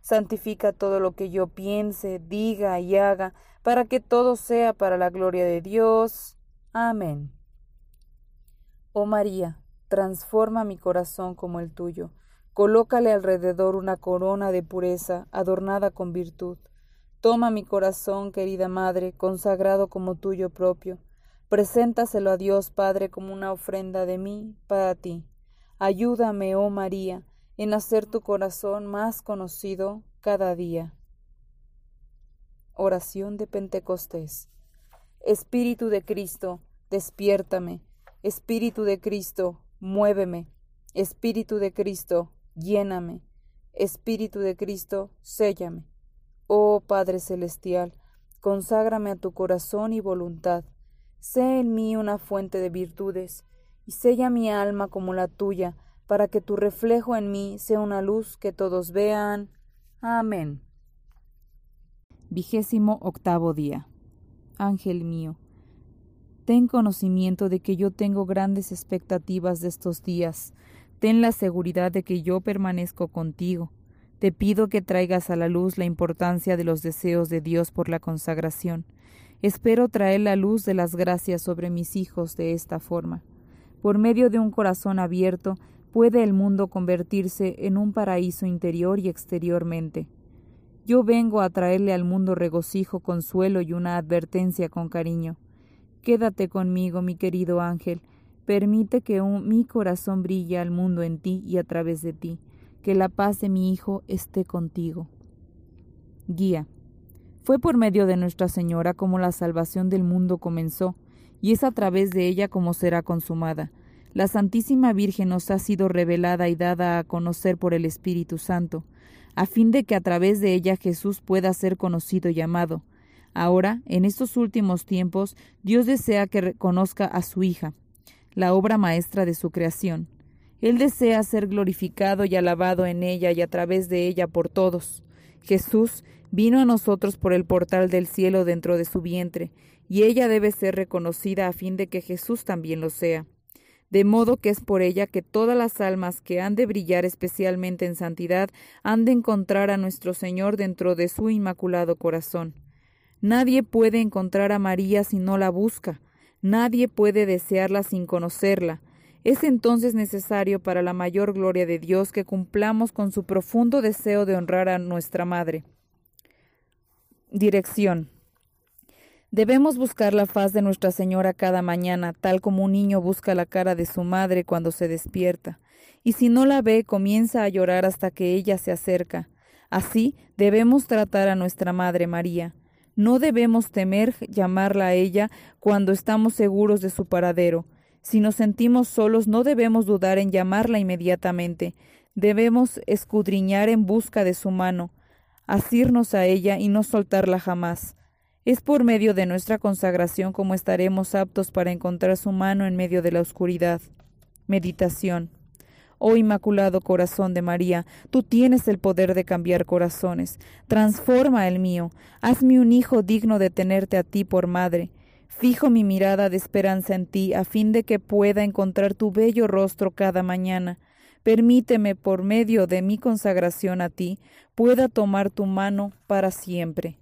Santifica todo lo que yo piense, diga y haga, para que todo sea para la gloria de Dios. Amén. Oh María, transforma mi corazón como el tuyo, colócale alrededor una corona de pureza adornada con virtud. Toma mi corazón, querida Madre, consagrado como tuyo propio, preséntaselo a Dios Padre como una ofrenda de mí para ti. Ayúdame, oh María, en hacer tu corazón más conocido cada día. Oración de Pentecostés. Espíritu de Cristo, despiértame Espíritu de Cristo, muéveme. Espíritu de Cristo, lléname. Espíritu de Cristo, séllame. Oh Padre Celestial, conságrame a tu corazón y voluntad. Sé en mí una fuente de virtudes, y sella mi alma como la tuya, para que tu reflejo en mí sea una luz que todos vean. Amén. Vigésimo octavo día. Ángel mío Ten conocimiento de que yo tengo grandes expectativas de estos días. Ten la seguridad de que yo permanezco contigo. Te pido que traigas a la luz la importancia de los deseos de Dios por la consagración. Espero traer la luz de las gracias sobre mis hijos de esta forma. Por medio de un corazón abierto, puede el mundo convertirse en un paraíso interior y exteriormente. Yo vengo a traerle al mundo regocijo, consuelo y una advertencia con cariño. Quédate conmigo, mi querido ángel. Permite que mi corazón brille al mundo en ti y a través de ti. Que la paz de mi Hijo esté contigo. Guía. Fue por medio de Nuestra Señora como la salvación del mundo comenzó, y es a través de ella como será consumada. La Santísima Virgen nos ha sido revelada y dada a conocer por el Espíritu Santo, a fin de que a través de ella Jesús pueda ser conocido y amado. Ahora, en estos últimos tiempos, Dios desea que reconozca a su hija, la obra maestra de su creación. Él desea ser glorificado y alabado en ella y a través de ella por todos. Jesús vino a nosotros por el portal del cielo dentro de su vientre, y ella debe ser reconocida a fin de que Jesús también lo sea. De modo que es por ella que todas las almas que han de brillar especialmente en santidad han de encontrar a nuestro Señor dentro de su inmaculado corazón. Nadie puede encontrar a María si no la busca, nadie puede desearla sin conocerla. Es entonces necesario para la mayor gloria de Dios que cumplamos con su profundo deseo de honrar a nuestra Madre. Dirección. Debemos buscar la faz de Nuestra Señora cada mañana, tal como un niño busca la cara de su madre cuando se despierta, y si no la ve comienza a llorar hasta que ella se acerca. Así debemos tratar a nuestra Madre María. No debemos temer llamarla a ella cuando estamos seguros de su paradero. Si nos sentimos solos, no debemos dudar en llamarla inmediatamente. Debemos escudriñar en busca de su mano, asirnos a ella y no soltarla jamás. Es por medio de nuestra consagración como estaremos aptos para encontrar su mano en medio de la oscuridad. Meditación. Oh Inmaculado Corazón de María, tú tienes el poder de cambiar corazones. Transforma el mío. Hazme un hijo digno de tenerte a ti por madre. Fijo mi mirada de esperanza en ti, a fin de que pueda encontrar tu bello rostro cada mañana. Permíteme, por medio de mi consagración a ti, pueda tomar tu mano para siempre.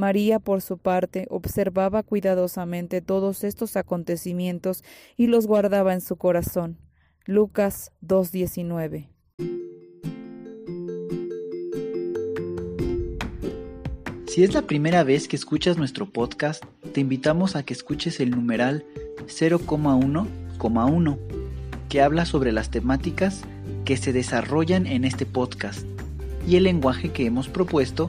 María, por su parte, observaba cuidadosamente todos estos acontecimientos y los guardaba en su corazón. Lucas 2.19. Si es la primera vez que escuchas nuestro podcast, te invitamos a que escuches el numeral 0,1,1, que habla sobre las temáticas que se desarrollan en este podcast y el lenguaje que hemos propuesto